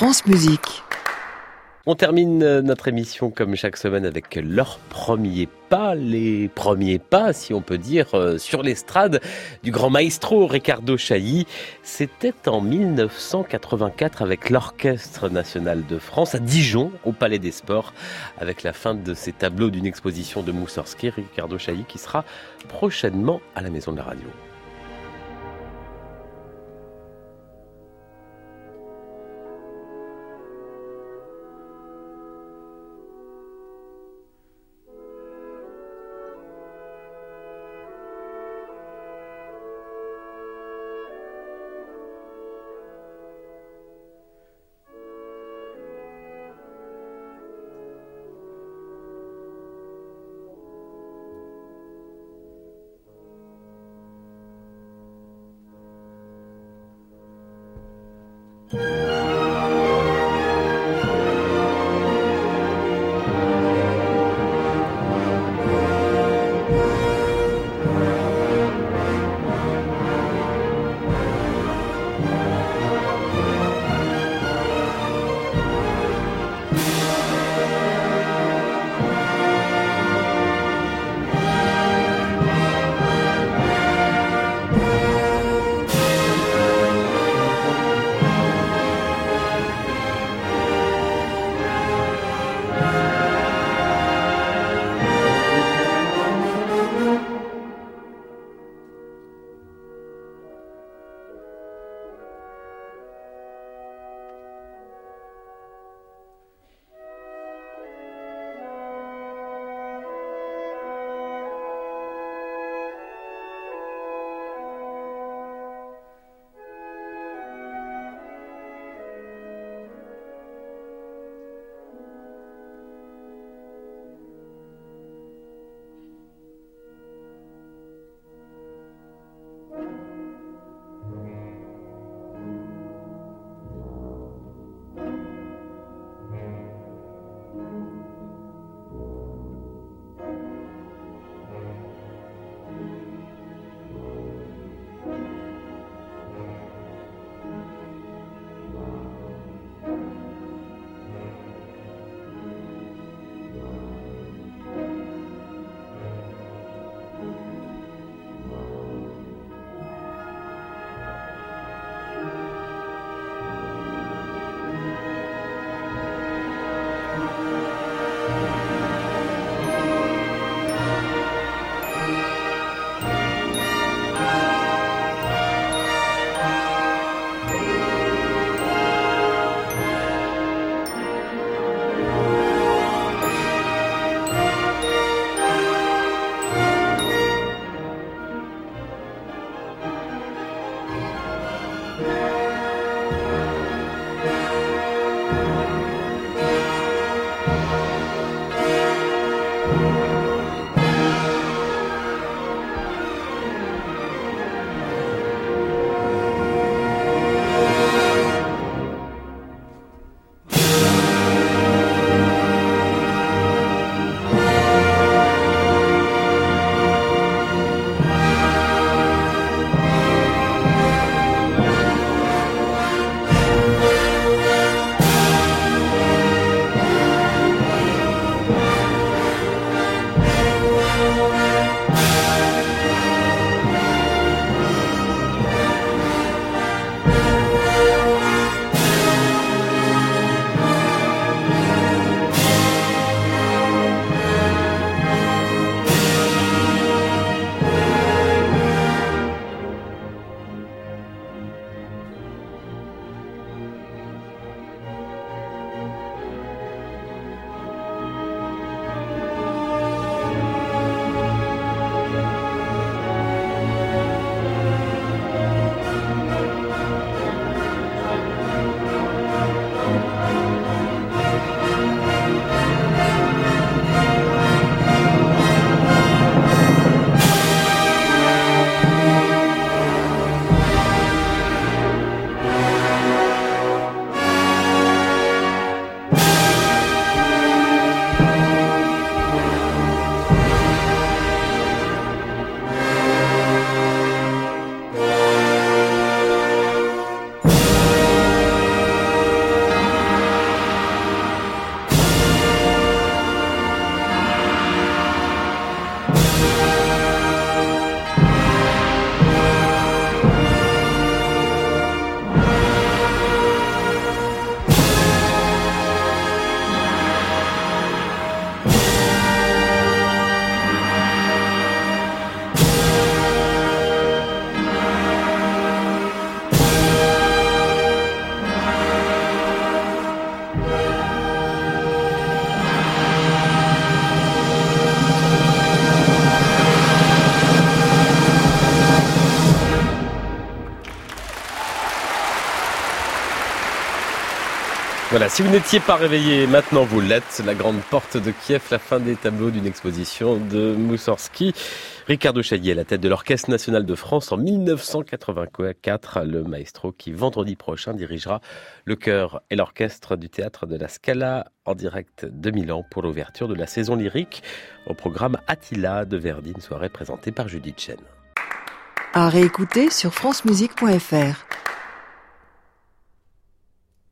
France Musique. On termine euh, notre émission comme chaque semaine avec leurs premiers pas, les premiers pas, si on peut dire, euh, sur l'estrade du grand maestro Ricardo Chailly. C'était en 1984 avec l'Orchestre national de France à Dijon, au Palais des Sports, avec la fin de ces tableaux d'une exposition de Moussorski, Ricardo Chailly qui sera prochainement à la Maison de la Radio. Bye. Voilà, si vous n'étiez pas réveillé, maintenant vous l'êtes. La grande porte de Kiev, la fin des tableaux d'une exposition de Moussorski. Ricardo Chailly à la tête de l'Orchestre national de France en 1984, le maestro qui vendredi prochain dirigera le chœur et l'orchestre du théâtre de la Scala en direct de Milan pour l'ouverture de la saison lyrique au programme Attila de Verdi, une soirée présentée par Judith Chen. À réécouter sur francemusique.fr.